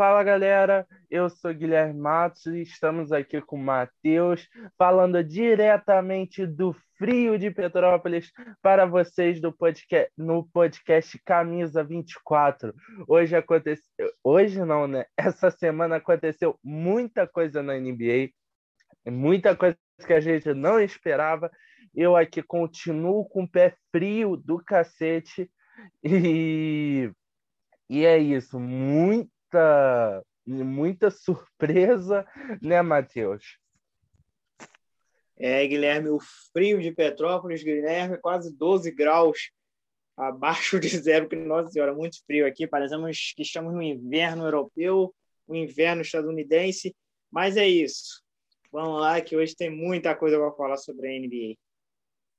Fala galera, eu sou Guilherme Matos e estamos aqui com o Matheus, falando diretamente do frio de Petrópolis para vocês do podcast, no podcast Camisa 24. Hoje aconteceu, hoje não, né? Essa semana aconteceu muita coisa na NBA, muita coisa que a gente não esperava. Eu aqui continuo com o pé frio do cacete e, e é isso, muito muita, muita surpresa, né, Matheus? É, Guilherme, o frio de Petrópolis, Guilherme, quase 12 graus abaixo de zero, que, nossa senhora, muito frio aqui. Parecemos que estamos no inverno europeu, o inverno estadunidense, mas é isso. Vamos lá, que hoje tem muita coisa para falar sobre a NBA.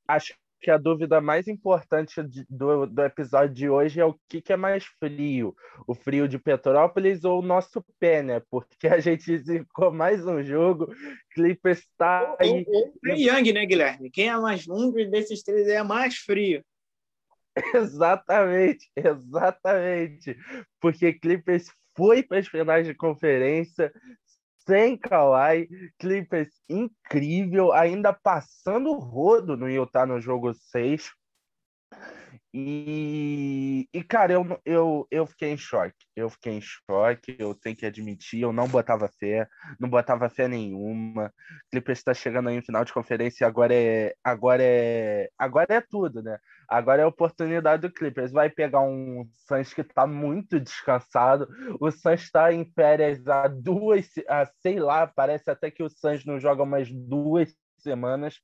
Acho que a dúvida mais importante do, do episódio de hoje é o que, que é mais frio, o frio de Petrópolis ou o nosso pé, né? Porque a gente zicou mais um jogo, Clippers está aí... O Young, né, Guilherme? Quem é mais um desses três é mais frio. Exatamente, exatamente. Porque Clippers foi para as finais de conferência, sem Kawhi, Clippers incrível, ainda passando o rodo no Utah no jogo 6. E, e cara, eu, eu, eu fiquei em choque. Eu fiquei em choque, eu tenho que admitir, eu não botava fé, não botava fé nenhuma. Clippers está chegando aí em final de conferência agora é, agora é, agora é tudo, né? Agora é a oportunidade do Clippers. Vai pegar um Suns que está muito descansado. O Suns está em férias há duas, há, sei lá, parece até que o Suns não joga mais duas semanas.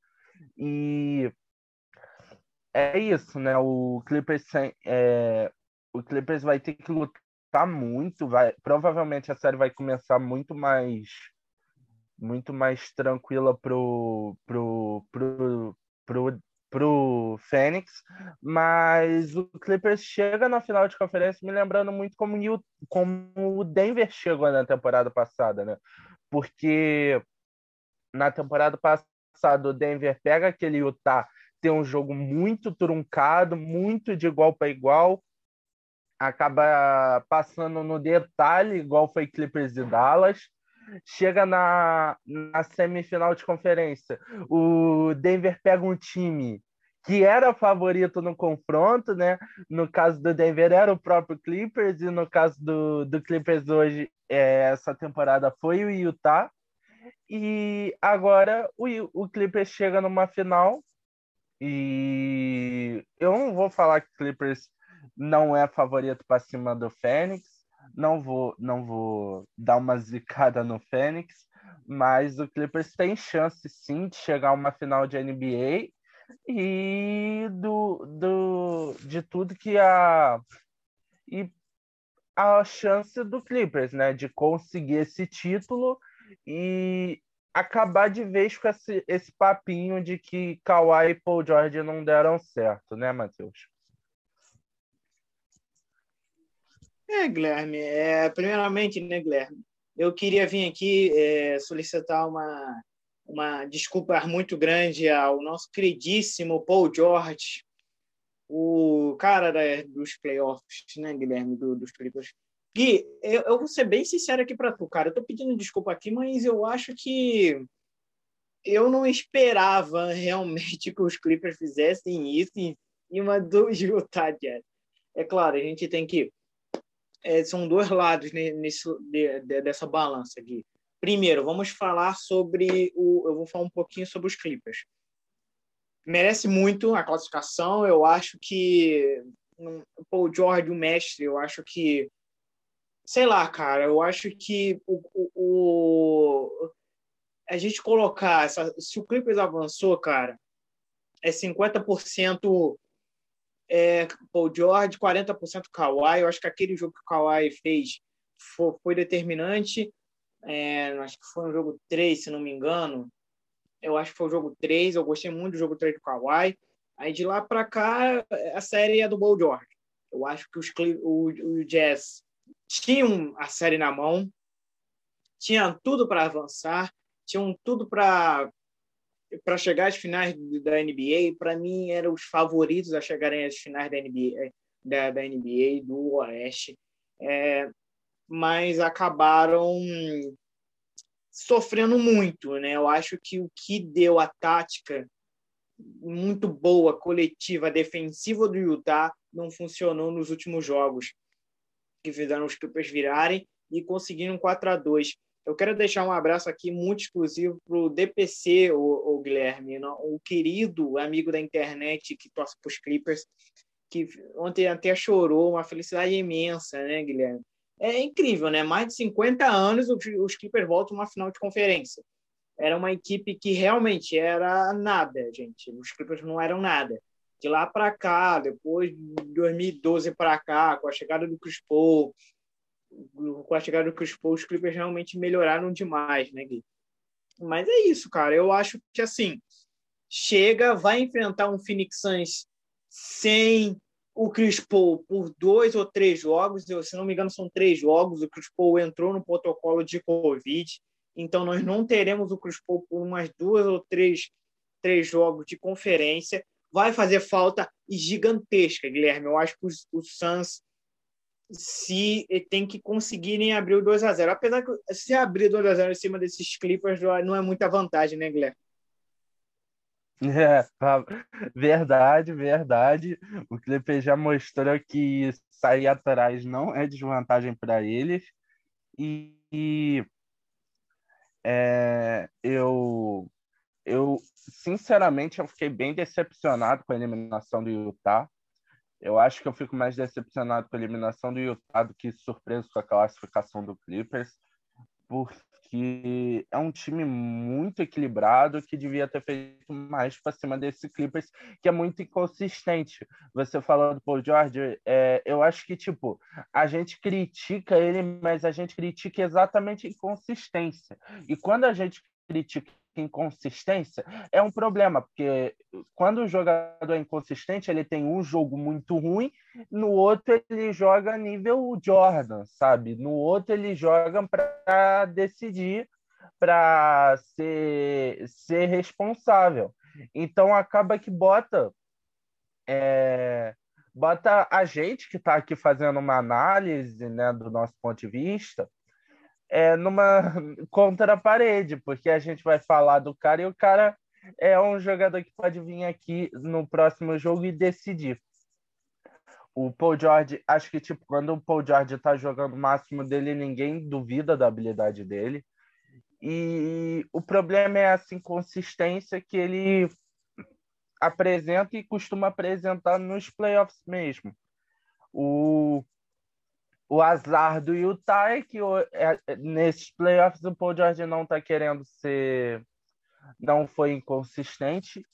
E é isso, né? O Clippers, é, o Clippers vai ter que lutar muito, vai, provavelmente a série vai começar muito mais muito mais tranquila pro pro pro pro, pro Fênix, mas o Clippers chega na final de conferência me lembrando muito como, o, como o Denver chegou na temporada passada, né? Porque na temporada passada o Denver pega aquele Utah ter um jogo muito truncado, muito de igual para igual, acaba passando no detalhe, igual foi Clippers e Dallas. Chega na, na semifinal de conferência. O Denver pega um time que era favorito no confronto, né? No caso do Denver era o próprio Clippers, e no caso do, do Clippers hoje, é, essa temporada foi o Utah. E agora o, o Clippers chega numa final e eu não vou falar que Clippers não é favorito para cima do Fênix, não vou, não vou dar uma zicada no Fênix, mas o Clippers tem chance sim de chegar a uma final de NBA e do, do de tudo que a e a chance do Clippers, né, de conseguir esse título e acabar de vez com esse, esse papinho de que Kawhi e Paul George não deram certo, né, Matheus? É, Guilherme, é, primeiramente, né, Guilherme, eu queria vir aqui é, solicitar uma, uma desculpa muito grande ao nosso queridíssimo Paul George, o cara da, dos playoffs, né, Guilherme, do, dos Clippers. Gui, eu, eu vou ser bem sincero aqui para tu, cara. Eu tô pedindo desculpa aqui, mas eu acho que eu não esperava realmente que os Clippers fizessem isso em cima do Utah Jazz. É claro, a gente tem que. É, são dois lados nesse, de, de, dessa balança aqui. Primeiro, vamos falar sobre o. Eu vou falar um pouquinho sobre os Clippers. Merece muito a classificação. Eu acho que. O Paul George, o mestre, eu acho que sei lá, cara, eu acho que o, o, o a gente colocar, essa, se o Clippers avançou, cara, é 50% é, Paul George, 40% Kawhi. Eu acho que aquele jogo que o Kawhi fez foi, foi determinante. É, acho que foi um jogo 3, se não me engano. Eu acho que foi o jogo 3. Eu gostei muito do jogo 3 do Kawhi. Aí de lá para cá, a série é do Paul George. Eu acho que os, o, o Jazz tinham a série na mão, tinham tudo para avançar, tinham tudo para para chegar às finais da NBA. Para mim, eram os favoritos a chegarem às finais da NBA, da, da NBA do Oeste. É, mas acabaram sofrendo muito, né? Eu acho que o que deu a tática muito boa, coletiva, defensiva do Utah não funcionou nos últimos jogos, que fizeram os Clippers virarem e conseguiram um 4 a 2 Eu quero deixar um abraço aqui muito exclusivo para o DPC, o, Guilherme, o querido amigo da internet que torce para os Clippers, que ontem até chorou, uma felicidade imensa, né, Guilherme? É incrível, né? Mais de 50 anos os Clippers voltam a uma final de conferência. Era uma equipe que realmente era nada, gente. Os Clippers não eram nada. De lá para cá, depois de 2012 para cá, com a chegada do Chris Paul, com a chegada do Chris Paul, os Clippers realmente melhoraram demais, né, Gui? Mas é isso, cara. Eu acho que assim, chega, vai enfrentar um Phoenix Suns sem o Chris Paul por dois ou três jogos, se não me engano, são três jogos. O Chris Paul entrou no protocolo de Covid, então nós não teremos o Chris Paul por umas duas ou três, três jogos de conferência. Vai fazer falta gigantesca, Guilherme. Eu acho que o Suns se tem que conseguirem abrir o 2 a 0 Apesar que se abrir 2 a 0 em cima desses Clippers não é muita vantagem, né, Guilherme? É, tá. verdade, verdade. O Clipper já mostrou que sair atrás não é desvantagem para eles. E, e é, eu, eu, sinceramente, eu fiquei bem decepcionado com a eliminação do Utah. Eu acho que eu fico mais decepcionado com a eliminação do Utah do que surpreso com a classificação do Clippers, porque que é um time muito equilibrado que devia ter feito mais para cima desse Clippers, que é muito inconsistente. Você falou do Paul George, é, eu acho que, tipo, a gente critica ele, mas a gente critica exatamente a inconsistência. E quando a gente critica inconsistência é um problema, porque quando o jogador é inconsistente, ele tem um jogo muito ruim, no outro ele joga nível Jordan, sabe? No outro ele joga para decidir, para ser, ser responsável. Então acaba que bota é, bota a gente que está aqui fazendo uma análise né, do nosso ponto de vista é, numa contra a parede, porque a gente vai falar do cara e o cara é um jogador que pode vir aqui no próximo jogo e decidir. O Paul George, acho que tipo, quando o Paul George está jogando o máximo dele, ninguém duvida da habilidade dele. E o problema é essa inconsistência que ele apresenta e costuma apresentar nos playoffs mesmo. O o azar do Utah é que é, é, nesses playoffs o Paul George não está querendo ser. não foi inconsistente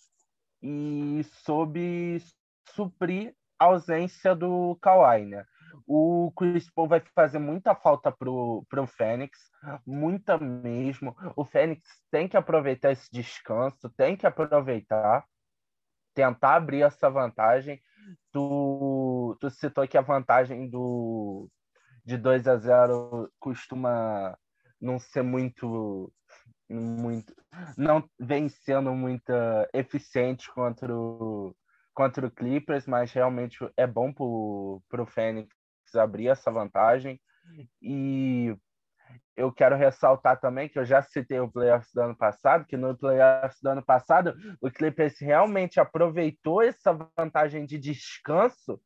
e soube suprir a ausência do Kawhi, né? O Chris Paul vai fazer muita falta pro, pro Fênix, muita mesmo. O Fênix tem que aproveitar esse descanso, tem que aproveitar, tentar abrir essa vantagem. Tu, tu citou que a vantagem do, de 2 a 0 costuma não ser muito muito não vem sendo muito eficiente contra o contra o Clippers, mas realmente é bom para o Fênix abrir essa vantagem. E eu quero ressaltar também que eu já citei o playoffs do ano passado, que no playoffs do ano passado o Clippers realmente aproveitou essa vantagem de descanso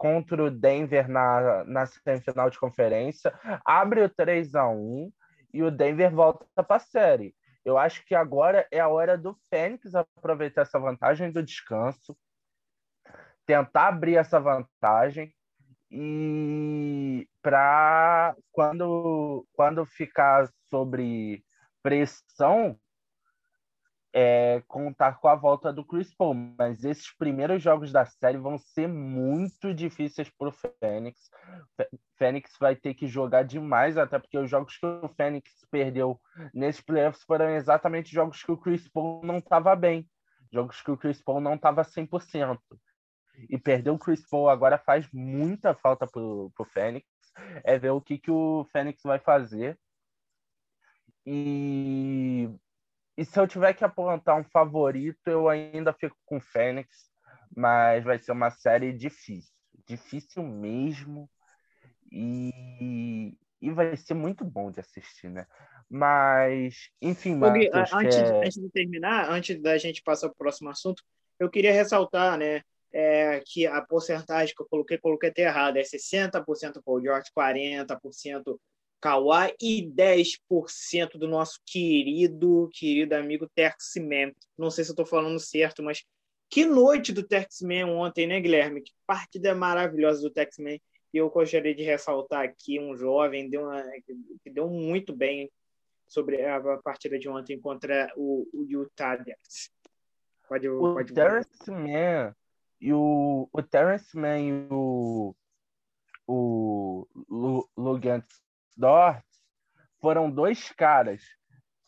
contra o Denver na, na semifinal de conferência, abre o 3 a 1 e o Denver volta para a série. Eu acho que agora é a hora do Fênix aproveitar essa vantagem do descanso, tentar abrir essa vantagem e para quando quando ficar sobre pressão é, contar com a volta do Chris Paul, mas esses primeiros jogos da série vão ser muito difíceis para o Fênix. Fênix vai ter que jogar demais, até porque os jogos que o Fênix perdeu nesses playoffs foram exatamente jogos que o Chris Paul não estava bem, jogos que o Chris Paul não estava 100%. E perder o Chris Paul agora faz muita falta para o Fênix. É ver o que, que o Fênix vai fazer. E e se eu tiver que apontar um favorito, eu ainda fico com o Fênix, mas vai ser uma série difícil. Difícil mesmo. E e vai ser muito bom de assistir, né? Mas, enfim, Marcos, antes, é... antes de terminar, antes da gente passar para o próximo assunto, eu queria ressaltar, né, é, que a porcentagem que eu coloquei, coloquei até errado, é 60% Paul George, 40% Kawhi e 10% do nosso querido, querido amigo Tex-Man. Não sei se eu estou falando certo, mas que noite do Tex-Man ontem, né, Guilherme? Que partida maravilhosa do Tex-Man. E eu gostaria de ressaltar aqui um jovem deu uma, que deu muito bem sobre a partida de ontem contra o, o Utah Jazz. Pode, o pode Terrence Mann e o, o Terrence Mann e o, o Lugans Dort foram dois caras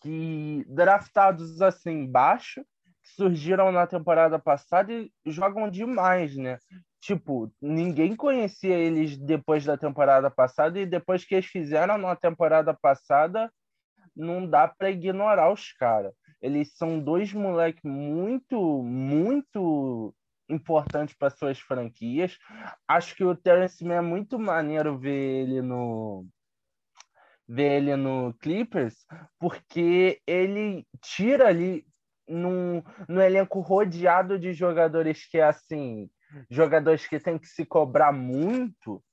que draftados assim baixo, surgiram na temporada passada e jogam demais, né? Tipo, ninguém conhecia eles depois da temporada passada e depois que eles fizeram na temporada passada, não dá para ignorar os caras. Eles são dois moleques muito, muito importantes para suas franquias. Acho que o Terence Mann é muito maneiro ver ele no ver ele no Clippers, porque ele tira ali num, no elenco rodeado de jogadores que é assim, jogadores que tem que se cobrar muito.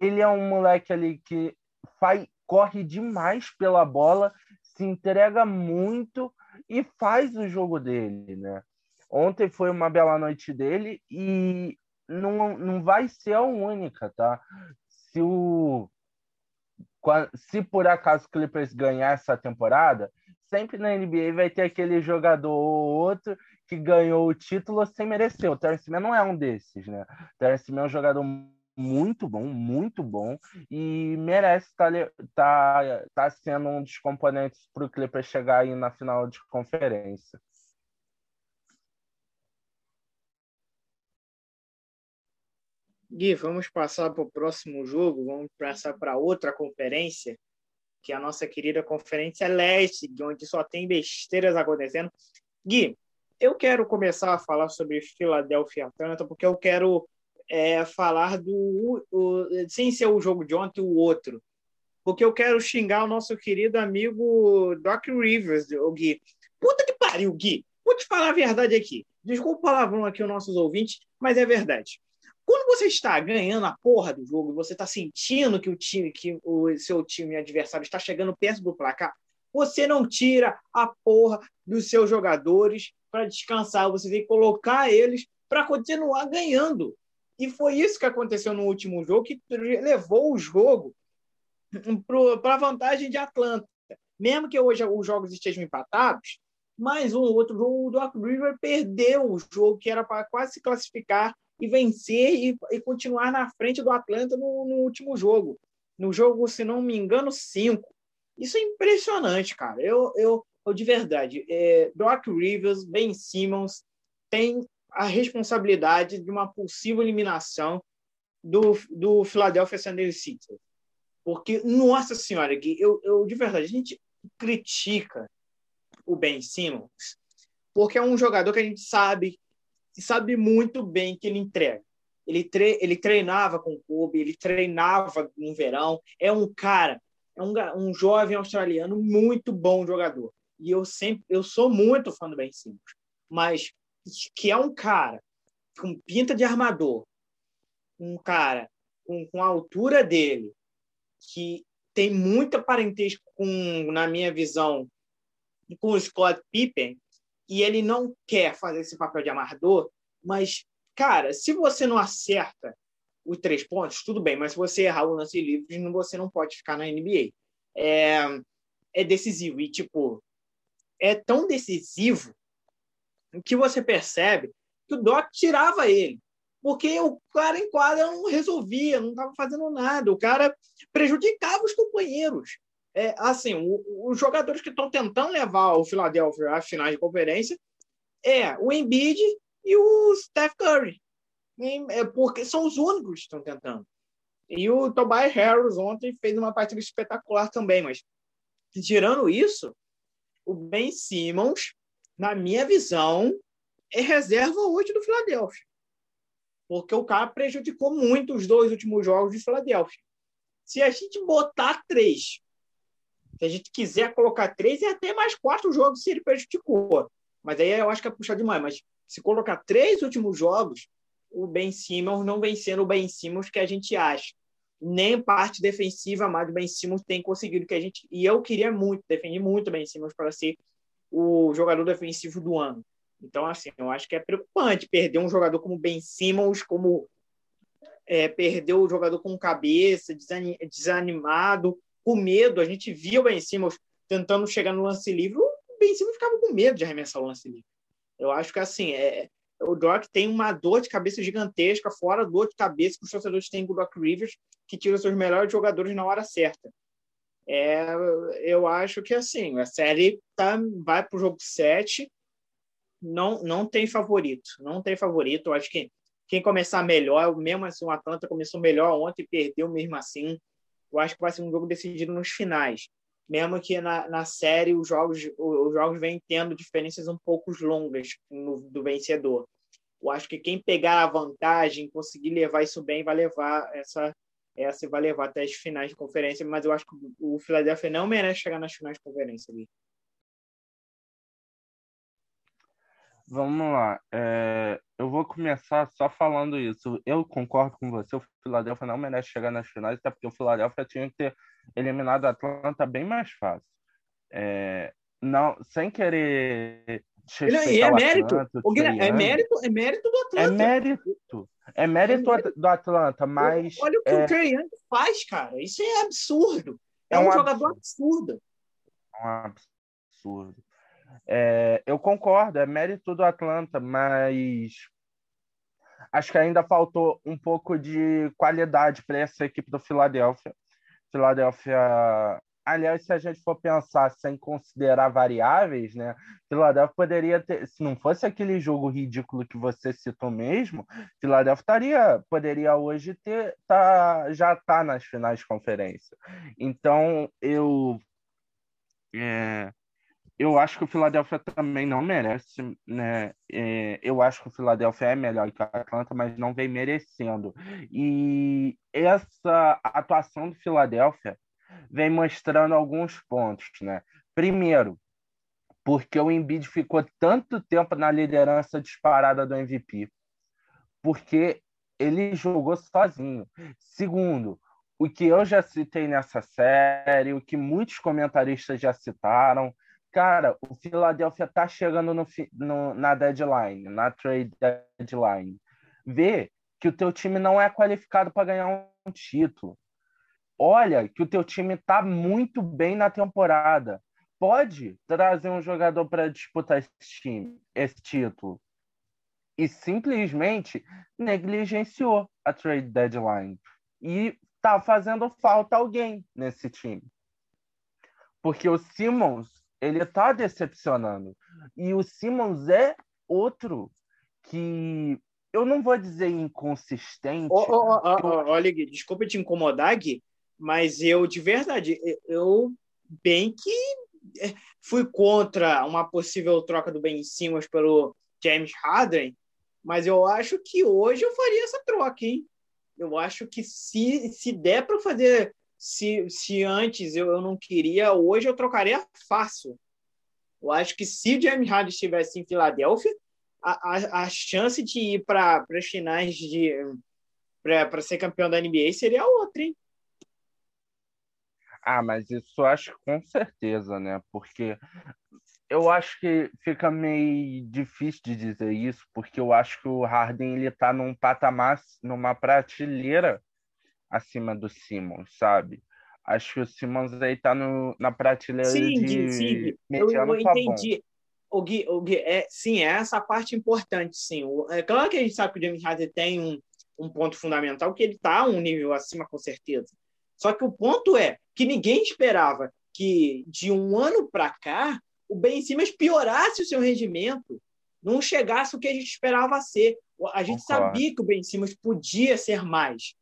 Ele é um moleque ali que faz, corre demais pela bola, se entrega muito e faz o jogo dele, né? Ontem foi uma bela noite dele e não, não vai ser a única, tá? Se o se por acaso Clippers ganhar essa temporada, sempre na NBA vai ter aquele jogador ou outro que ganhou o título sem merecer. O Terence Mann não é um desses, né? O Terence Mann é um jogador muito bom, muito bom, e merece estar tá, tá, tá sendo um dos componentes para o Clippers chegar aí na final de conferência. Gui, vamos passar para o próximo jogo, vamos passar para outra conferência, que é a nossa querida Conferência Leste, onde só tem besteiras acontecendo. Gui, eu quero começar a falar sobre Philadelphia Atlanta, porque eu quero é, falar do. O, sem ser o jogo de ontem, o outro. Porque eu quero xingar o nosso querido amigo Doc Rivers, o Gui. Puta que pariu, Gui! Vou te falar a verdade aqui. Desculpa o palavrão aqui, os nossos ouvintes, mas é verdade. Quando você está ganhando a porra do jogo, você está sentindo que o time, que o seu time adversário está chegando perto do placar, você não tira a porra dos seus jogadores para descansar, você tem que colocar eles para continuar ganhando. E foi isso que aconteceu no último jogo, que levou o jogo para a vantagem de Atlanta. Mesmo que hoje os jogos estejam empatados, mais um outro jogo, o Doc River perdeu o jogo que era para quase se classificar e vencer e, e continuar na frente do Atlanta no, no, último jogo. No jogo, se não me engano, cinco. Isso é impressionante, cara. Eu, eu, eu de verdade, é, Rivers, Ben Simmons, tem a responsabilidade de uma possível eliminação do, do Philadelphia 76ers. Porque, nossa senhora, Gui, eu, eu de verdade, a gente critica o Ben Simmons porque é um jogador que a gente sabe e sabe muito bem que ele entrega. Ele, tre ele treinava com o Kobe, ele treinava no verão. É um cara, é um, um jovem australiano muito bom jogador. E eu sempre, eu sou muito fã do Ben Simmons, mas que é um cara com pinta de armador, um cara com, com a altura dele, que tem muita parentesco com, na minha visão, com o Scott Pippen, e ele não quer fazer esse papel de amarrador, mas, cara, se você não acerta os três pontos, tudo bem, mas se você errar o lance livre, você não pode ficar na NBA. É, é decisivo. E, tipo, é tão decisivo que você percebe que o Doc tirava ele. Porque o cara em quadra não resolvia, não estava fazendo nada. O cara prejudicava os companheiros é, assim, os jogadores que estão tentando levar o Philadelphia à final de conferência é o Embiid e o Steph Curry. É porque são os únicos que estão tentando. E o Tobias Harris ontem fez uma partida espetacular também, mas tirando isso, o Ben Simmons, na minha visão, é reserva hoje do Philadelphia. Porque o cara prejudicou muito os dois últimos jogos de Philadelphia. se a gente botar três, se a gente quiser colocar três, é até mais quatro jogos se ele prejudicou. Mas aí eu acho que é puxar demais. Mas se colocar três últimos jogos, o Ben Simmons não vem sendo o Ben Simmons que a gente acha. Nem parte defensiva, mas o Ben Simmons tem conseguido que a gente. E eu queria muito, defendi muito o Ben Simmons para ser o jogador defensivo do ano. Então, assim, eu acho que é preocupante perder um jogador como Ben Simmons, como é, perder o jogador com cabeça, desanimado, com medo. A gente via o Ben Simmons tentando chegar no lance livre, o Ben Simmons ficava com medo de arremessar o lance livre. Eu acho que, assim, é, o Doc tem uma dor de cabeça gigantesca, fora a dor de cabeça que os torcedores têm com o Doc Rivers, que tira seus melhores jogadores na hora certa. É, eu acho que assim, a série tá, vai para o jogo 7, não, não tem favorito. Não tem favorito. Eu acho que quem começar melhor, mesmo assim, o Atlanta começou melhor ontem, perdeu mesmo assim. Eu acho que vai ser um jogo decidido nos finais. Mesmo que na, na série os jogos, os jogos vêm tendo diferenças um pouco longas no, do vencedor. Eu acho que quem pegar a vantagem, conseguir levar isso bem, vai levar essa, essa vai levar até as finais de conferência, mas eu acho que o Philadelphia não merece chegar nas finais de conferência ali. Vamos lá. É, eu vou começar só falando isso. Eu concordo com você. O Philadelphia não merece chegar nas finais, até porque o Philadelphia tinha que ter eliminado a Atlanta bem mais fácil. É, não, sem querer é, é mérito. Atlanta, é mérito, é mérito do Atlanta. É mérito. É mérito do Atlanta, mas. Olha o que é... o Trey Young faz, cara. Isso é absurdo. É, é um, um jogador absurdo. É um absurdo. É, eu concordo, é mérito do Atlanta, mas acho que ainda faltou um pouco de qualidade para essa equipe do Philadelphia. Philadelphia Aliás, se a gente for pensar sem considerar variáveis, né? Philadelphia poderia ter, se não fosse aquele jogo ridículo que você citou mesmo, Philadelphia estaria, poderia hoje ter, tá, já tá nas finais de conferência. Então, eu é, eu acho que o Philadelphia também não merece, né? É, eu acho que o Philadelphia é melhor que o Atlanta, mas não vem merecendo. E essa atuação do Philadelphia vem mostrando alguns pontos, né? Primeiro, porque o Embiid ficou tanto tempo na liderança disparada do MVP, porque ele jogou sozinho. Segundo, o que eu já citei nessa série, o que muitos comentaristas já citaram, cara, o Philadelphia tá chegando no, no, na deadline, na trade deadline. Vê que o teu time não é qualificado para ganhar um título olha que o teu time está muito bem na temporada. Pode trazer um jogador para disputar esse, time, esse título. E simplesmente negligenciou a trade deadline. E tá fazendo falta alguém nesse time. Porque o Simmons, ele tá decepcionando. E o Simmons é outro que eu não vou dizer inconsistente. Oh, oh, oh, eu... Olha, desculpa te incomodar, Gui, mas eu, de verdade, eu bem que é, fui contra uma possível troca do Ben Simmons pelo James Harden, mas eu acho que hoje eu faria essa troca, hein? Eu acho que se, se der para fazer, se, se antes eu, eu não queria, hoje eu trocaria fácil. Eu acho que se o James Harden estivesse em Filadélfia, a, a, a chance de ir para as finais de para ser campeão da NBA seria outra, hein? Ah, mas isso acho com certeza, né? Porque eu acho que fica meio difícil de dizer isso, porque eu acho que o Harden ele tá num patamar, numa prateleira acima do Simmons, sabe? Acho que o Simmons aí tá no, na prateleira sim, de sim. Eu, eu entendi. O Gui, o Gui, é, sim, é essa parte importante, sim. É claro que a gente sabe que o James Harden tem um, um ponto fundamental, que ele tá um nível acima, com certeza. Só que o ponto é que ninguém esperava que de um ano para cá o Ben Simmons piorasse o seu rendimento, não chegasse o que a gente esperava ser. A gente Concordo. sabia que o Ben Simmons podia ser mais.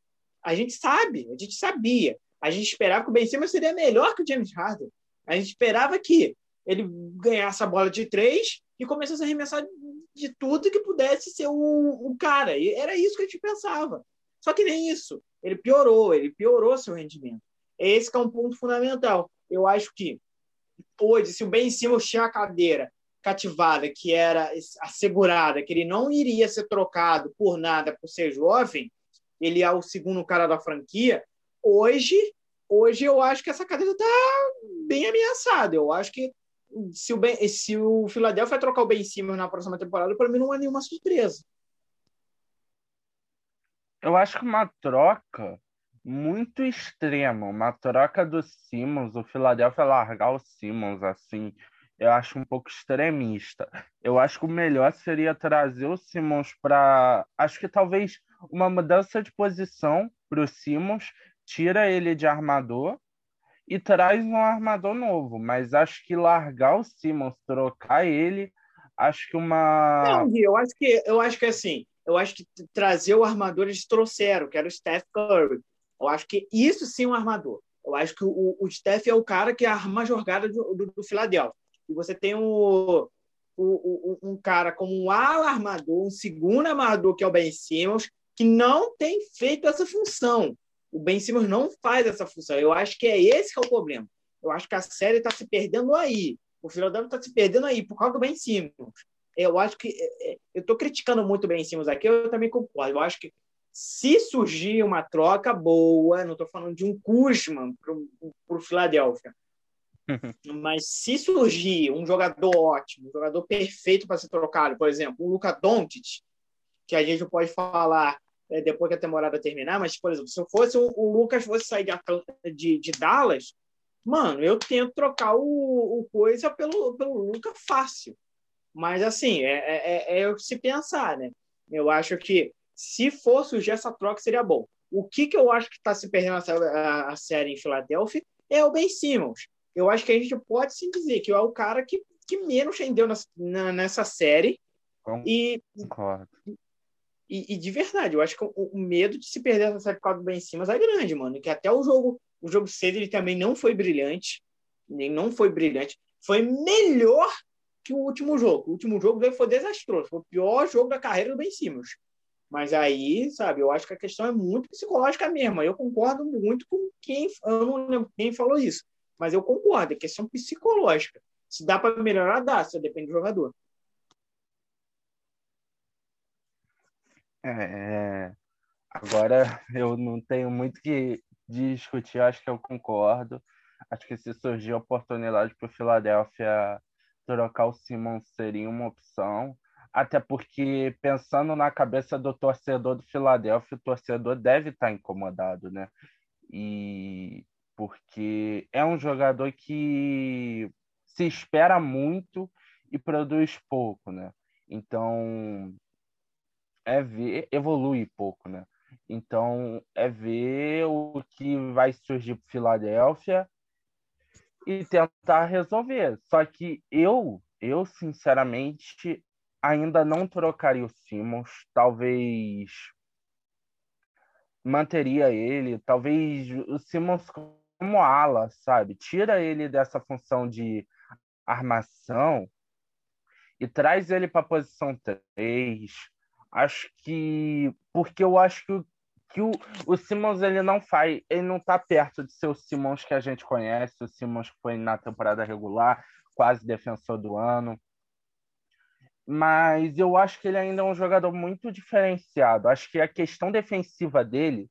A gente sabe, a gente sabia. A gente esperava que o Ben Simmons seria melhor que o James Harden. A gente esperava que ele ganhasse a bola de três e começasse a arremessar de tudo que pudesse ser o, o cara. E era isso que a gente pensava. Só que nem isso. Ele piorou, ele piorou seu rendimento. Esse é um ponto fundamental. Eu acho que hoje, se o Ben Simmons tinha a cadeira cativada, que era assegurada, que ele não iria ser trocado por nada por ser jovem, ele é o segundo cara da franquia. Hoje, hoje eu acho que essa cadeira está bem ameaçada. Eu acho que se o, ben, se o Philadelphia trocar o Ben Simmons na próxima temporada, para mim não é nenhuma surpresa. Eu acho que uma troca muito extrema, uma troca do Simmons, o Philadelphia largar o Simmons assim, eu acho um pouco extremista. Eu acho que o melhor seria trazer o Simmons para. Acho que talvez uma mudança de posição para o Simmons, tira ele de armador e traz um armador novo. Mas acho que largar o Simmons, trocar ele, acho que uma. Não, eu acho que eu acho que assim, eu acho que trazer o armador eles trouxeram, que era o Steph Curry. Eu acho que isso sim é um armador. Eu acho que o, o Steph é o cara que arma a jogada do, do, do Philadelphia. E você tem o, o, um cara como um ala armador, um segundo armador, que é o Ben Simmons, que não tem feito essa função. O Ben Simmons não faz essa função. Eu acho que é esse que é o problema. Eu acho que a série está se perdendo aí. O Philadelphia está se perdendo aí por causa do Ben Simmons. Eu acho que é, é, eu estou criticando muito o Ben Simmons aqui. Eu também concordo. Eu acho que se surgir uma troca boa, não estou falando de um Kuzman para o Philadelphia, Mas se surgir um jogador ótimo, um jogador perfeito para ser trocado, por exemplo, o Luca Doncic, que a gente pode falar é, depois que a temporada terminar, mas, por exemplo, se eu fosse o, o Lucas fosse sair de, de, de, Dallas, mano, eu tento trocar o, o coisa pelo, pelo Luca fácil. Mas, assim, é, é, é, é se pensar, né? Eu acho que se for surgir essa troca, seria bom. O que, que eu acho que está se perdendo a, a, série em Filadélfia é o Ben Simmons eu acho que a gente pode sim dizer que é o cara que, que menos rendeu na, na, nessa série. E, e, e, de verdade, eu acho que o, o, medo de se perder essa série por causa Ben é grande, mano. Que até o jogo, o jogo cedo ele também não foi brilhante. Nem não foi brilhante. Foi melhor que o último jogo. O último jogo dele foi desastroso. Foi o pior jogo da carreira do Ben Simmons. Mas aí, sabe, eu acho que a questão é muito psicológica mesmo. Eu concordo muito com quem, eu não lembro quem falou isso. Mas eu concordo, é questão psicológica. Se dá para melhorar, dá, só depende do jogador. É, agora eu não tenho muito que discutir, acho que eu concordo. Acho que se surgir a oportunidade para o Philadelphia trocar o Simon seria uma opção. Até porque, pensando na cabeça do torcedor do Philadelphia, o torcedor deve estar incomodado, né? E porque é um jogador que se espera muito e produz pouco, né? Então é ver, evolui pouco, né? Então é ver o que vai surgir para Filadélfia e tentar resolver. Só que eu, eu sinceramente ainda não trocaria o Simmons, talvez manteria ele, talvez o Simmons como ala, sabe? Tira ele dessa função de armação e traz ele para a posição 3. Acho que. Porque eu acho que, que o, o Simmons ele não faz. Ele não está perto de ser o Simmons que a gente conhece, o Simmons que foi na temporada regular, quase defensor do ano. Mas eu acho que ele ainda é um jogador muito diferenciado. Acho que a questão defensiva dele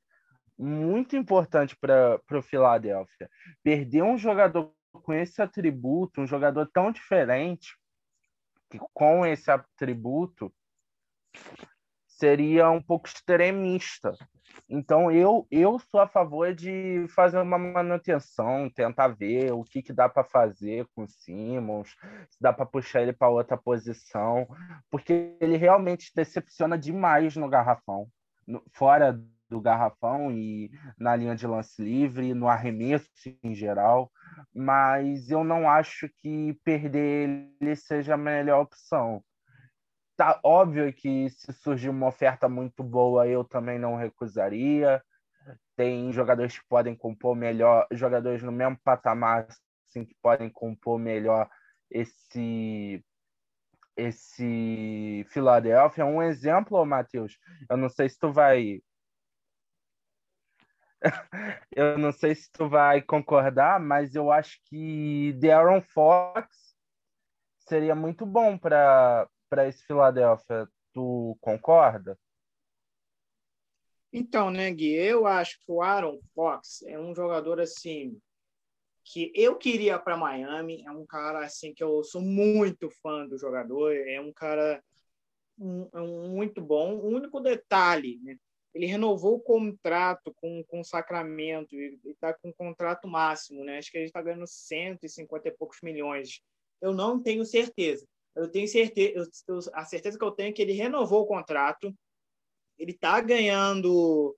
muito importante para o Philadelphia. Perder um jogador com esse atributo, um jogador tão diferente, com esse atributo, seria um pouco extremista. Então, eu, eu sou a favor de fazer uma manutenção, tentar ver o que, que dá para fazer com o Simmons, se dá para puxar ele para outra posição, porque ele realmente decepciona demais no garrafão. Fora do garrafão e na linha de lance livre, no arremesso em geral, mas eu não acho que perder ele seja a melhor opção. Tá óbvio que se surgir uma oferta muito boa, eu também não recusaria. Tem jogadores que podem compor melhor, jogadores no mesmo patamar assim, que podem compor melhor esse esse Philadelphia. Um exemplo, Matheus, eu não sei se tu vai eu não sei se tu vai concordar, mas eu acho que Aaron Fox seria muito bom para esse Philadelphia. Tu concorda? Então, né, Gui, eu acho que o Aaron Fox é um jogador assim que eu queria para Miami, é um cara assim que eu sou muito fã do jogador, é um cara um, um, muito bom. O único detalhe, né, ele renovou o contrato com, com o Sacramento e está com contrato máximo, né? Acho que ele está ganhando 150 e poucos milhões. Eu não tenho certeza. Eu tenho certeza, eu, a certeza que eu tenho é que ele renovou o contrato. Ele está ganhando,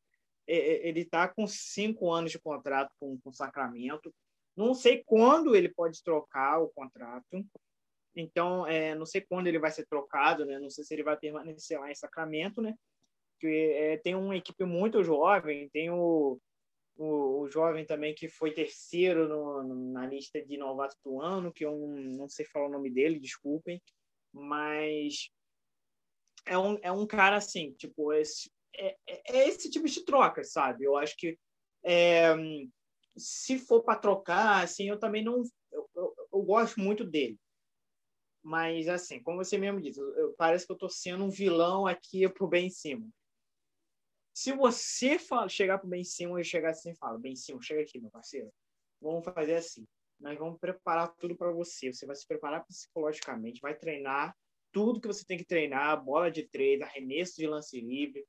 ele está com cinco anos de contrato com, com o Sacramento. Não sei quando ele pode trocar o contrato. Então, é, não sei quando ele vai ser trocado, né? Não sei se ele vai permanecer lá em Sacramento, né? que é, tem uma equipe muito jovem, tem o, o, o jovem também que foi terceiro no, na lista de novato do ano, que eu não, sei falar o nome dele, desculpem, mas é um, é um cara assim, tipo, esse, é, é, é esse tipo de troca, sabe? Eu acho que é, se for para trocar, assim, eu também não. Eu, eu, eu, gosto muito dele. Mas, assim, como você mesmo disse, eu, parece que eu estou sendo um vilão aqui pro Ben cima. Se você fala, chegar para o Ben Simmons e chegar assim e fala, Ben Simmons, chega aqui, meu parceiro, vamos fazer assim. Nós vamos preparar tudo para você. Você vai se preparar psicologicamente, vai treinar tudo que você tem que treinar, bola de três, arremesso de lance livre.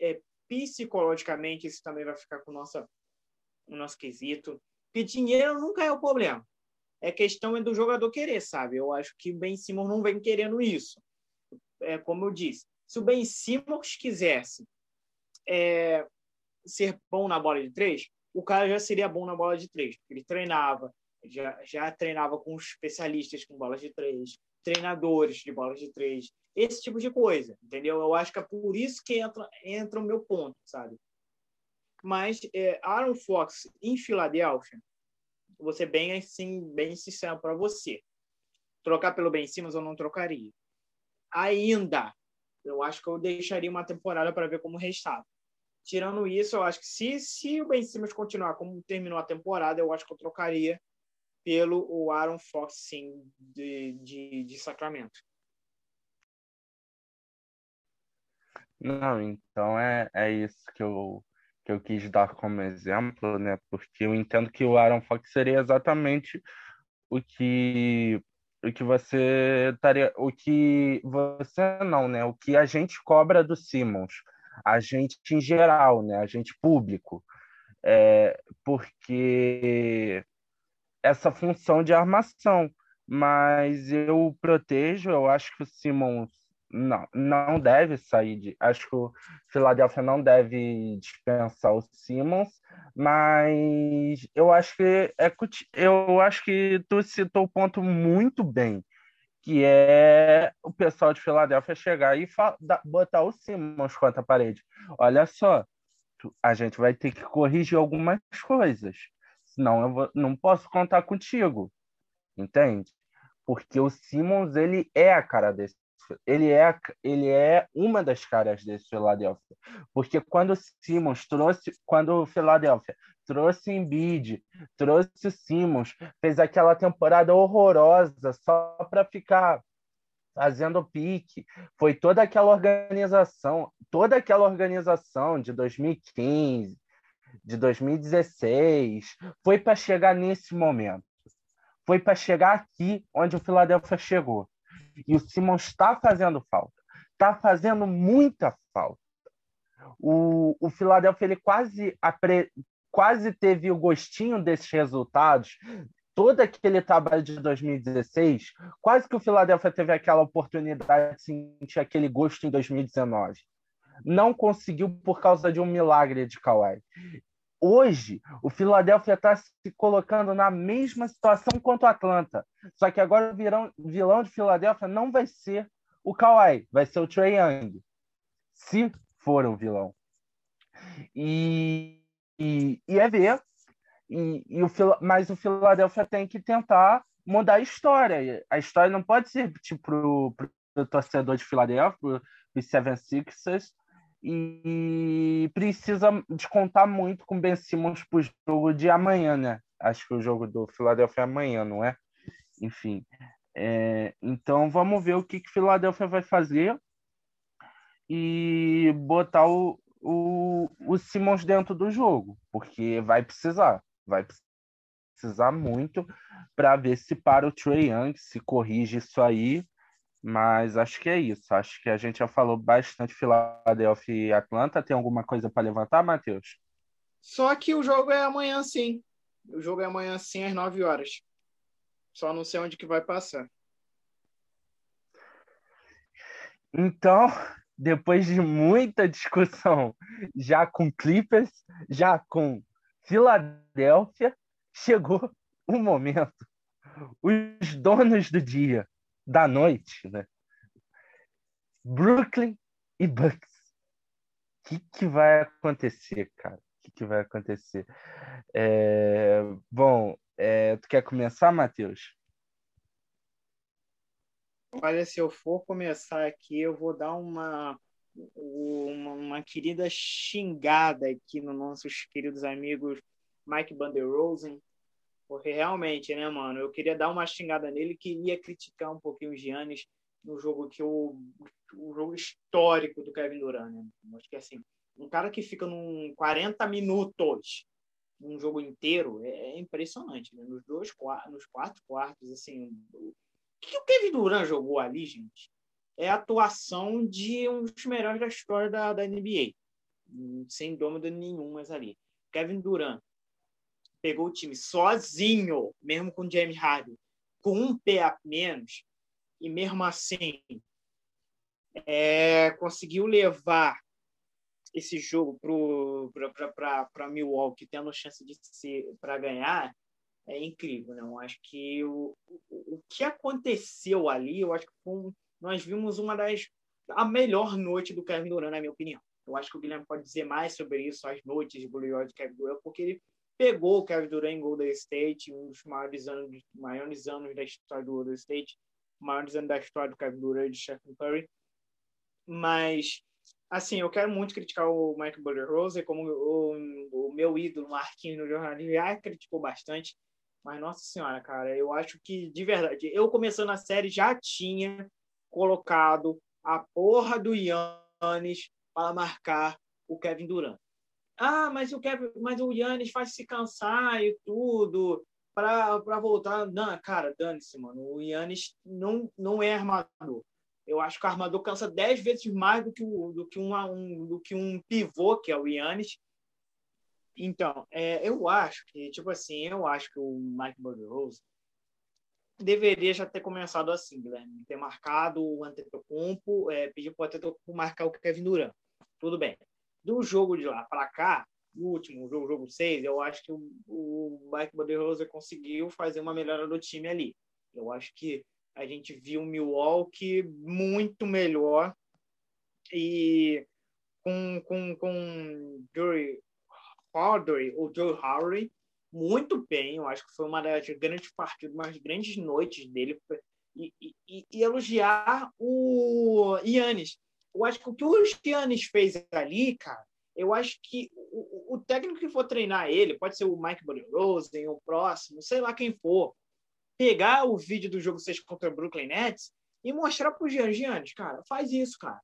É, psicologicamente, isso também vai ficar com o nosso, o nosso quesito. Porque dinheiro nunca é o problema. É questão é do jogador querer, sabe? Eu acho que o Ben Simmons não vem querendo isso. É como eu disse. Se o Ben Simmons quisesse é, ser bom na bola de três, o cara já seria bom na bola de três, porque ele treinava, já, já treinava com especialistas com bolas de três, treinadores de bolas de três, esse tipo de coisa, entendeu? Eu acho que é por isso que entra, entra o meu ponto, sabe? Mas é, Aaron Fox em Filadélfia, vou ser bem assim, bem sincero para você. Trocar pelo Ben Simmons eu não trocaria. Ainda, eu acho que eu deixaria uma temporada para ver como restava. Tirando isso, eu acho que se, se o Ben Simmons continuar como terminou a temporada, eu acho que eu trocaria pelo o Aaron Fox, sim, de, de, de Sacramento. Não, então é, é isso que eu, que eu quis dar como exemplo, né? Porque eu entendo que o Aaron Fox seria exatamente o que o que você estaria, o que você não, né? O que a gente cobra do Simmons a gente em geral, né? a gente público, é, porque essa função de armação. Mas eu protejo, eu acho que o Simmons não, não deve sair de. Acho que o Philadelphia não deve dispensar o Simmons, mas eu acho que é, eu acho que tu citou o ponto muito bem que é o pessoal de Filadélfia chegar e botar o Simmons contra a parede. Olha só, a gente vai ter que corrigir algumas coisas, senão eu vou, não posso contar contigo, entende? Porque o Simmons ele é a cara desse ele é, ele é uma das caras desse Philadelphia. Porque quando o Simmons trouxe, quando o Philadelphia trouxe Embiid, trouxe o Simmons, fez aquela temporada horrorosa só para ficar fazendo pique. Foi toda aquela organização, toda aquela organização de 2015, de 2016, foi para chegar nesse momento. Foi para chegar aqui onde o Philadelphia chegou. E o Simmons está fazendo falta. Está fazendo muita falta. O, o Philadelphia ele quase, apre, quase teve o gostinho desses resultados. Todo aquele trabalho de 2016, quase que o Philadelphia teve aquela oportunidade de sentir aquele gosto em 2019. Não conseguiu por causa de um milagre de Kawhi hoje o Philadelphia está se colocando na mesma situação quanto o Atlanta. Só que agora o vilão, vilão de Philadelphia não vai ser o Kawhi, vai ser o Trey Young. Se for o vilão. E, e, e é ver. E, e o, mas o Philadelphia tem que tentar mudar a história. A história não pode ser tipo pro, pro torcedor de Philadelphia, pro, pro Seven Sixers, e precisa descontar muito com Ben Simmons para o jogo de amanhã, né? Acho que o jogo do Philadelphia é amanhã, não é? Enfim. É, então vamos ver o que que Philadelphia vai fazer e botar o, o, o Simmons dentro do jogo, porque vai precisar, vai precisar muito para ver se para o Trey Young, se corrige isso aí mas acho que é isso. Acho que a gente já falou bastante Filadélfia e Atlanta. Tem alguma coisa para levantar, Matheus? Só que o jogo é amanhã sim. O jogo é amanhã sim às 9 horas. Só não sei onde que vai passar. Então, depois de muita discussão, já com Clippers, já com Filadélfia, chegou o momento. Os donos do dia da noite, né? Brooklyn e Bucks. O que, que vai acontecer, cara? O que, que vai acontecer? É... Bom, é... tu quer começar, Matheus? Olha, se eu for começar aqui, eu vou dar uma, uma, uma querida xingada aqui nos nossos queridos amigos Mike Rosen, porque realmente, né, mano, eu queria dar uma xingada nele, queria criticar um pouquinho o Giannis no jogo que o, o jogo histórico do Kevin Durant, né? Acho que assim, um cara que fica num 40 minutos num jogo inteiro é impressionante, né? Nos dois nos quatro quartos, assim, o que o Kevin Durant jogou ali, gente? É a atuação de um dos melhores da história da, da NBA. Sem dúvida nenhuma ali. Kevin Durant pegou o time sozinho, mesmo com o James Harden, com um pé a menos, e mesmo assim é, conseguiu levar esse jogo para Milwaukee, tendo chance de ser para ganhar, é incrível. Não? Né? Acho que o, o, o que aconteceu ali, eu acho que nós vimos uma das a melhor noite do Kevin Durant, na minha opinião. Eu acho que o Guilherme pode dizer mais sobre isso, as noites York do Kevin Durant, porque ele pegou o Kevin Durant em Golden State, um dos maiores anos, maiores anos da história do Golden State, maiores anos da história do Kevin Durant e de Stephen Curry. Mas, assim, eu quero muito criticar o Michael Budenholzer, como o, o, meu ídolo, Marquinhos, no jornalismo, já criticou bastante. Mas, nossa senhora, cara, eu acho que, de verdade, eu começando a série já tinha colocado a porra do Yannis para marcar o Kevin Durant. Ah, mas o Kevin, mas o Yannis faz se cansar e tudo para voltar. Não, cara, dane-se, mano. O Yannis não, não é armador. Eu acho que o armador cansa dez vezes mais do que, o, do que, uma, um, do que um pivô, que é o Yannis. Então, é, eu acho que, tipo assim, eu acho que o Mike Budenholzer deveria já ter começado assim, Guilherme. Ter marcado o Antetokounmpo, é, pedir para o Antetokounmpo marcar o Kevin Durant. Tudo bem. Do jogo de lá para cá, no último jogo, jogo 6, eu acho que o, Mike Budenholzer conseguiu fazer uma melhora do time ali. Eu acho que a gente viu o Milwaukee muito melhor e com, com, com Joey Howry, ou Joe Howry, muito bem. Eu acho que foi uma das grandes partidas, uma das grandes noites dele. E, e, e elogiar o Yannis, eu acho que o que o Giannis fez ali, cara, eu acho que o, o técnico que for treinar ele, pode ser o Mike Budenholzer, o próximo, sei lá quem for, pegar o vídeo do jogo 6 contra o Brooklyn Nets e mostrar pro Gian, Giannis, cara, faz isso, cara.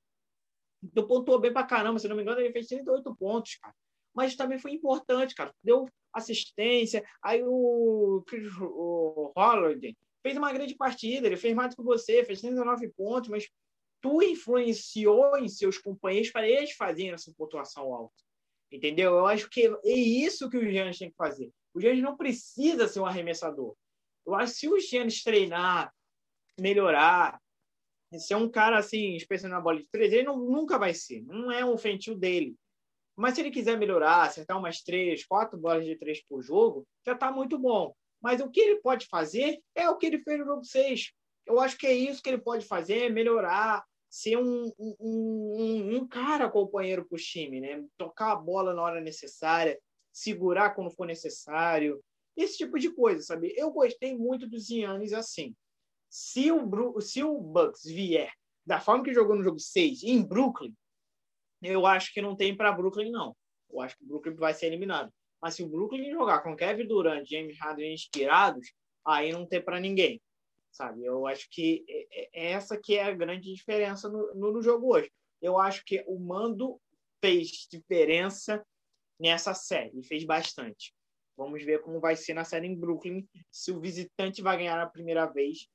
Tu pontuou bem pra caramba, se não me engano, ele fez 38 pontos, cara. Mas também foi importante, cara. Deu assistência. Aí o, o Holiday fez uma grande partida, ele fez mais do que você, fez 39 pontos, mas tu influenciou em seus companheiros para eles fazerem essa pontuação alta. Entendeu? Eu acho que é isso que o Giannis tem que fazer. O Giannis não precisa ser um arremessador. Eu acho que se o Giannis treinar, melhorar, ser um cara assim, especialmente na bola de três, ele não, nunca vai ser. Não é um feitio dele. Mas se ele quiser melhorar, acertar umas três, quatro bolas de três por jogo, já está muito bom. Mas o que ele pode fazer é o que ele fez no jogo 6. Eu acho que é isso que ele pode fazer, melhorar, ser um, um, um, um cara companheiro para o time, né? Tocar a bola na hora necessária, segurar quando for necessário, esse tipo de coisa, sabe? Eu gostei muito dos Giannis assim. Se o, Bru se o Bucks vier da forma que jogou no jogo 6 em Brooklyn, eu acho que não tem para Brooklyn, não. Eu acho que o Brooklyn vai ser eliminado. Mas se o Brooklyn jogar com Kevin Durant, James Harden inspirados, aí não tem para ninguém, sabe? Eu acho que é, é, é essa que é a grande diferença no, no, jogo hoje. Eu acho que o mando fez diferença nessa série, fez bastante. Vamos ver como vai ser na série em Brooklyn, se o visitante vai ganhar a primeira vez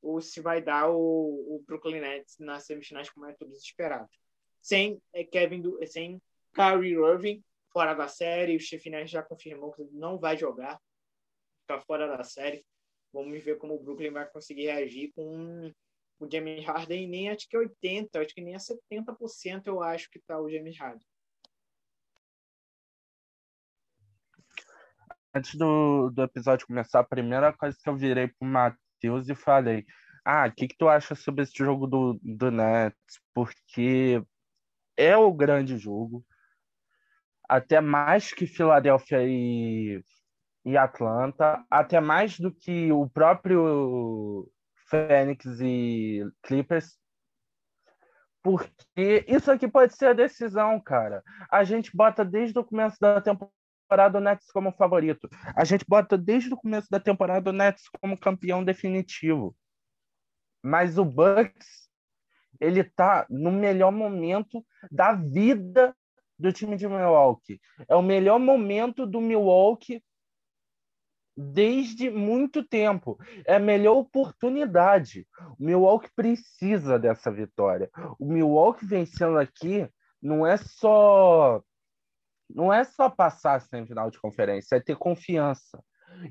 ou se vai dar o, o Brooklyn Nets nas semifinais como é todos esperados. Sem Kevin, sem Kyrie Irving, fora da série. O Stephen já confirmou que não vai jogar, está fora da série. Vamos ver como o Brooklyn vai conseguir reagir com o James Harden. Nem acho que é 80%, acho que nem é 70% eu acho que está o James Harden. Antes do, do episódio começar, a primeira coisa que eu virei pro Matheus e falei: Ah, o que, que tu acha sobre esse jogo do, do Nets? Porque é o grande jogo até mais que Filadélfia e, e Atlanta, até mais do que o próprio Phoenix e Clippers, porque isso aqui pode ser a decisão, cara. A gente bota desde o começo da temporada o Nets como favorito. A gente bota desde o começo da temporada o Nets como campeão definitivo. Mas o Bucks, ele tá no melhor momento da vida do time de Milwaukee. É o melhor momento do Milwaukee desde muito tempo. É a melhor oportunidade. O Milwaukee precisa dessa vitória. O Milwaukee vencendo aqui não é só não é só passar sem final de conferência, é ter confiança.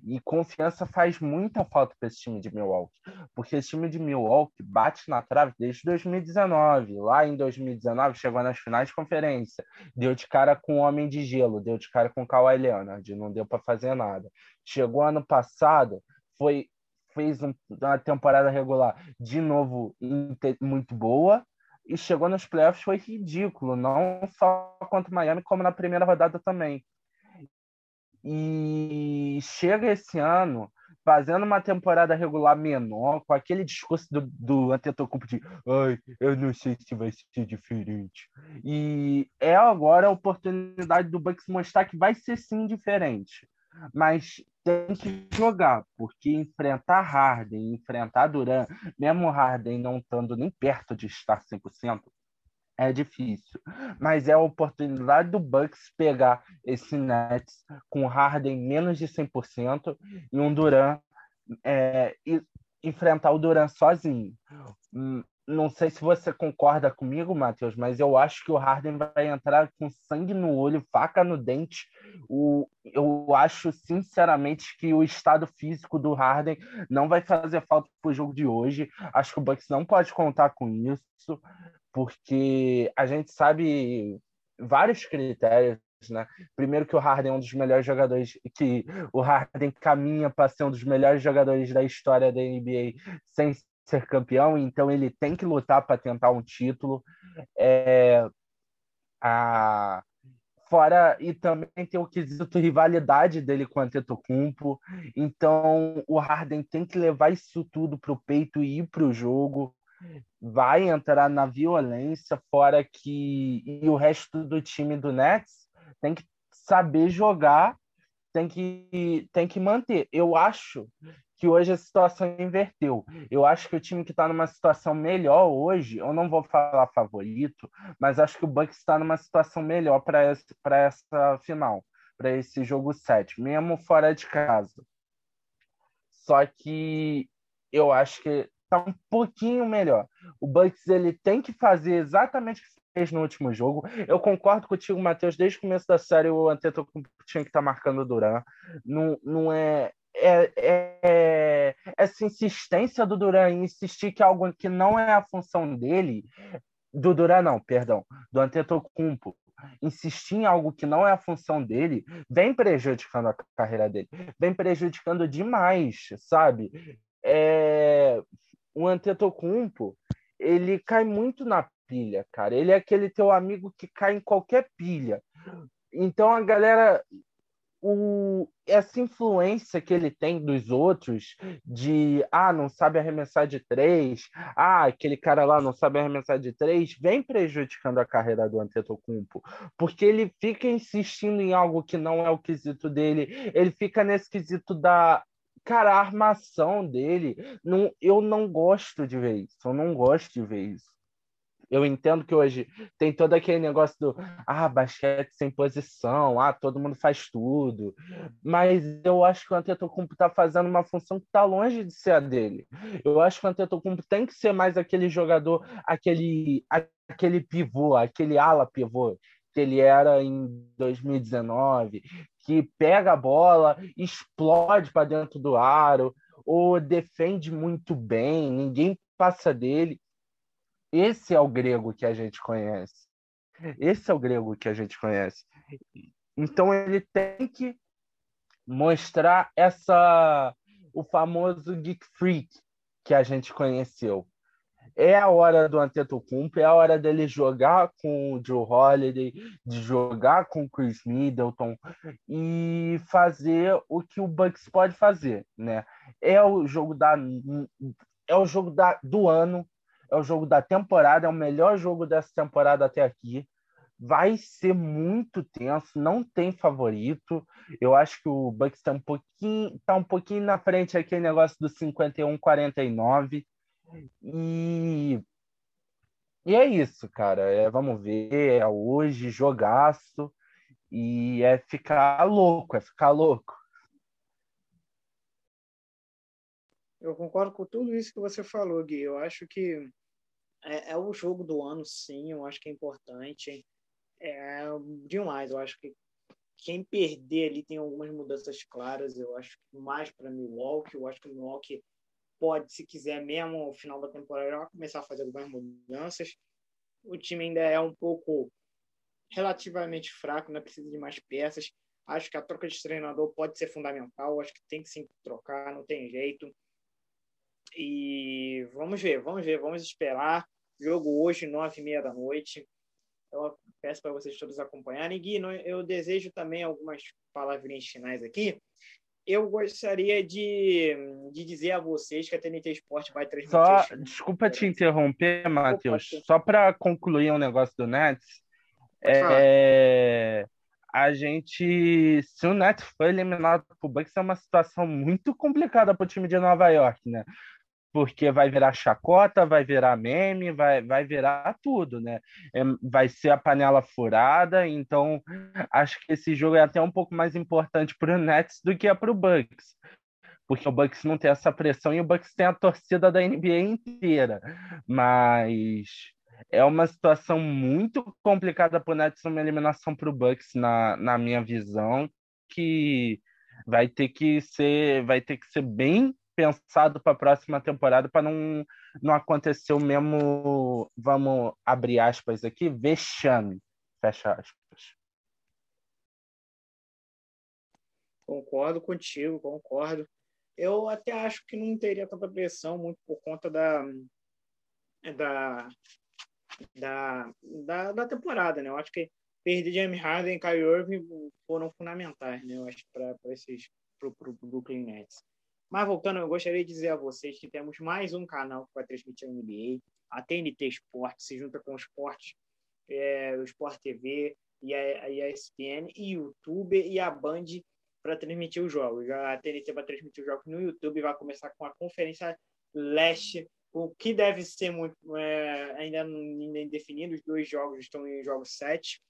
E confiança faz muita falta para esse time de Milwaukee, porque esse time de Milwaukee bate na trave desde 2019. Lá em 2019 chegou nas finais de conferência, deu de cara com o Homem de Gelo, deu de cara com o Kawhi Leonard, não deu para fazer nada. Chegou ano passado, foi fez um, uma temporada regular de novo muito boa, e chegou nos playoffs foi ridículo, não só contra o Miami, como na primeira rodada também. E chega esse ano fazendo uma temporada regular menor, com aquele discurso do, do Antetokounmpo de ai, eu não sei se vai ser diferente. E é agora a oportunidade do Bucks mostrar que vai ser sim diferente. Mas tem que jogar, porque enfrentar Harden, enfrentar Duran, mesmo Harden não estando nem perto de estar 100%, é difícil, mas é a oportunidade do Bucks pegar esse Nets com Harden menos de 100% e um Duran é, enfrentar o Duran sozinho. Hum, não sei se você concorda comigo, Matheus, mas eu acho que o Harden vai entrar com sangue no olho, faca no dente. O, eu acho, sinceramente, que o estado físico do Harden não vai fazer falta para o jogo de hoje. Acho que o Bucks não pode contar com isso porque a gente sabe vários critérios, né? Primeiro que o Harden é um dos melhores jogadores, que o Harden caminha para ser um dos melhores jogadores da história da NBA sem ser campeão, então ele tem que lutar para tentar um título. É, a, fora e também tem o quesito rivalidade dele com o Antetokounmpo. Então o Harden tem que levar isso tudo para o peito e ir para o jogo vai entrar na violência, fora que e o resto do time do Nets tem que saber jogar, tem que, tem que manter. Eu acho que hoje a situação inverteu. Eu acho que o time que está numa situação melhor hoje, eu não vou falar favorito, mas acho que o Bucks está numa situação melhor para essa, essa final, para esse jogo 7, mesmo fora de casa. Só que eu acho que tá um pouquinho melhor. O Bucks ele tem que fazer exatamente o que fez no último jogo. Eu concordo contigo, Matheus, desde o começo da série o Antetokounmpo tinha que estar tá marcando o Duran. Não, não é, é, é, essa insistência do Duran em insistir que algo que não é a função dele, do Duran não, perdão, do Antetokounmpo, insistir em algo que não é a função dele, vem prejudicando a carreira dele, vem prejudicando demais, sabe? É, o Antetokounmpo, ele cai muito na pilha, cara. Ele é aquele teu amigo que cai em qualquer pilha. Então a galera o, essa influência que ele tem dos outros, de ah, não sabe arremessar de três, ah, aquele cara lá não sabe arremessar de três, vem prejudicando a carreira do Antetokounmpo, porque ele fica insistindo em algo que não é o quesito dele, ele fica nesse quesito da cara, a armação dele, não, eu não gosto de ver isso, eu não gosto de ver isso. Eu entendo que hoje tem todo aquele negócio do ah, basquete sem posição, ah, todo mundo faz tudo. Mas eu acho que o Antetokounmpo está fazendo uma função que está longe de ser a dele. Eu acho que o Antetokounmpo tem que ser mais aquele jogador, aquele, aquele pivô, aquele ala pivô que ele era em 2019, que pega a bola, explode para dentro do aro, ou defende muito bem, ninguém passa dele. Esse é o grego que a gente conhece. Esse é o grego que a gente conhece. Então ele tem que mostrar essa o famoso geek freak que a gente conheceu. É a hora do Antetokounmpo, é a hora dele jogar com o Joe Holiday, de jogar com o Chris Middleton e fazer o que o Bucks pode fazer, né? É o jogo da é o jogo da, do ano é o jogo da temporada, é o melhor jogo dessa temporada até aqui. Vai ser muito tenso, não tem favorito. Eu acho que o Bucks está um pouquinho, tá um pouquinho na frente aquele negócio do 51-49. E e é isso, cara. É, vamos ver, é hoje, jogaço. E é ficar louco, é ficar louco. Eu concordo com tudo isso que você falou, Gui. Eu acho que é, é, o jogo do ano, sim, eu acho que é importante. É demais, eu acho que quem perder ali tem algumas mudanças claras, eu acho que mais para Milwaukee, eu acho que o Milwaukee pode, se quiser mesmo, no final da temporada, começar a fazer algumas mudanças. O time ainda é um pouco relativamente fraco, não precisa de mais peças. Acho que a troca de treinador pode ser fundamental, acho que tem que sim trocar, não tem jeito. E vamos ver, vamos ver, vamos esperar. Jogo hoje, nove e meia da noite. Eu peço para vocês todos acompanharem. Gui, eu desejo também algumas palavrinhas finais aqui. Eu gostaria de, de dizer a vocês que a TNT Esporte vai transmitir. Só, desculpa te interromper, Matheus. Só para concluir um negócio do Nets. É, a gente, se o Nets for eliminado pro Bucks, é uma situação muito complicada para o time de Nova York, né? Porque vai virar chacota, vai virar meme, vai, vai virar tudo, né? É, vai ser a panela furada, então acho que esse jogo é até um pouco mais importante para o Nets do que é para o Bucks, porque o Bucks não tem essa pressão e o Bucks tem a torcida da NBA inteira, mas é uma situação muito complicada para o Nets, uma eliminação para o Bucks na, na minha visão, que vai ter que ser, vai ter que ser bem pensado para a próxima temporada para não, não acontecer o mesmo, vamos abrir aspas aqui, vexame, fecha aspas. Concordo contigo, concordo. Eu até acho que não teria tanta pressão muito por conta da da da, da, da temporada, né? Eu acho que perder James Harden e Kyrie Irving foram fundamentais, né? Eu acho para esses para o Brooklyn Nets. Mas voltando, eu gostaria de dizer a vocês que temos mais um canal que vai transmitir a NBA, a TNT Esporte, se junta com o Esporte, é, o Sport TV e a, a ESPN, e YouTube e a Band para transmitir os jogos. A TNT vai transmitir os jogos no YouTube, vai começar com a Conferência Leste, o que deve ser muito é, ainda indefinido. Os dois jogos estão em jogos 7,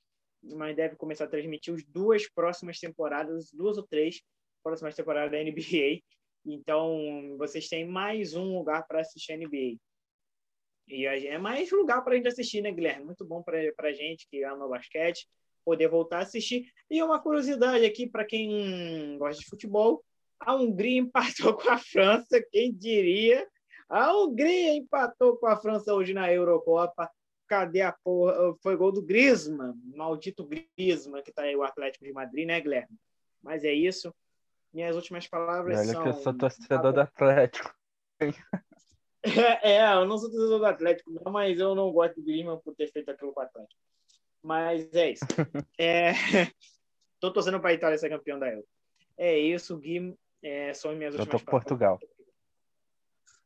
mas deve começar a transmitir as duas próximas temporadas, duas ou três próximas temporadas da NBA. Então, vocês têm mais um lugar para assistir NBA. E é mais lugar para a gente assistir, né, Guilherme? Muito bom para a gente que ama basquete poder voltar a assistir. E uma curiosidade aqui para quem gosta de futebol: a Hungria empatou com a França, quem diria? A Hungria empatou com a França hoje na Eurocopa. Cadê a porra? Foi gol do Griezmann, maldito Griezmann, que está aí o Atlético de Madrid, né, Guilherme? Mas é isso. Minhas últimas palavras Olha são. que eu sou torcedor do Atlético. É, é, eu não sou torcedor do Atlético, não, mas eu não gosto do Griezmann por ter feito aquilo com o Atlético. Mas é isso. É, Tô torcendo para a Itália ser campeão da Euro. É isso, Gui. É, são minhas últimas Eu tô com Portugal.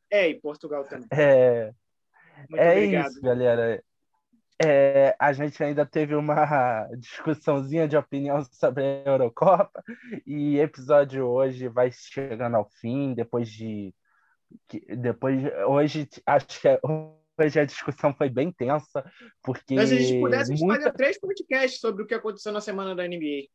É, e Portugal também. É, Muito é obrigado. isso, galera. É, a gente ainda teve uma discussãozinha de opinião sobre a Eurocopa e episódio hoje vai chegando ao fim depois de depois hoje acho que hoje a discussão foi bem tensa porque Mas se a gente pudesse muita... fazer três podcasts sobre o que aconteceu na semana da NBA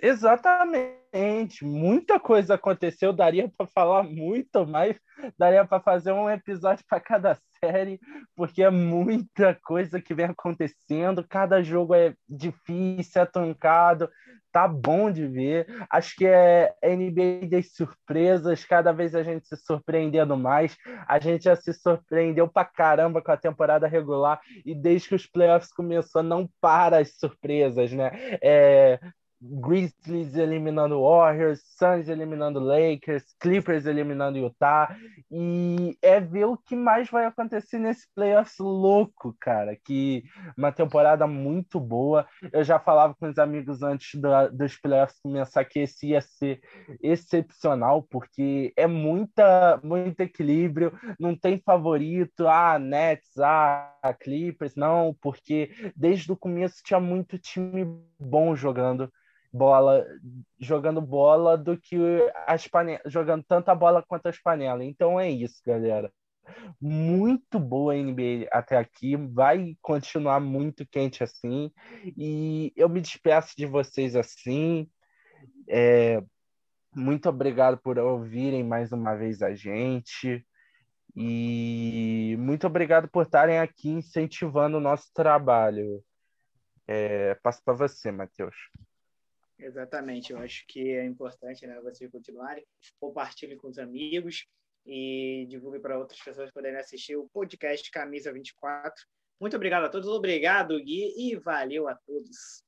Exatamente, muita coisa aconteceu, daria para falar muito mais, daria para fazer um episódio para cada série, porque é muita coisa que vem acontecendo, cada jogo é difícil, é truncado, tá bom de ver. Acho que é NBA das surpresas, cada vez a gente se surpreendendo mais. A gente já se surpreendeu pra caramba com a temporada regular e desde que os playoffs começou não para as surpresas, né? É, Grizzlies eliminando Warriors, Suns eliminando Lakers, Clippers eliminando Utah. E é ver o que mais vai acontecer nesse playoffs louco, cara. Que uma temporada muito boa. Eu já falava com os amigos antes da, dos playoffs começar que esse ia ser excepcional, porque é muita, muito equilíbrio. Não tem favorito, ah, Nets, ah, Clippers, não, porque desde o começo tinha muito time bom jogando bola, jogando bola do que as panelas, jogando tanta bola quanto as panelas. Então é isso, galera. Muito boa a NBA até aqui, vai continuar muito quente assim. E eu me despeço de vocês assim. É, muito obrigado por ouvirem mais uma vez a gente. E muito obrigado por estarem aqui incentivando o nosso trabalho. É, passo para você, Matheus. Exatamente, eu acho que é importante né, vocês continuarem, compartilhem com os amigos e divulguem para outras pessoas poderem assistir o podcast Camisa 24. Muito obrigado a todos, obrigado, Gui, e valeu a todos.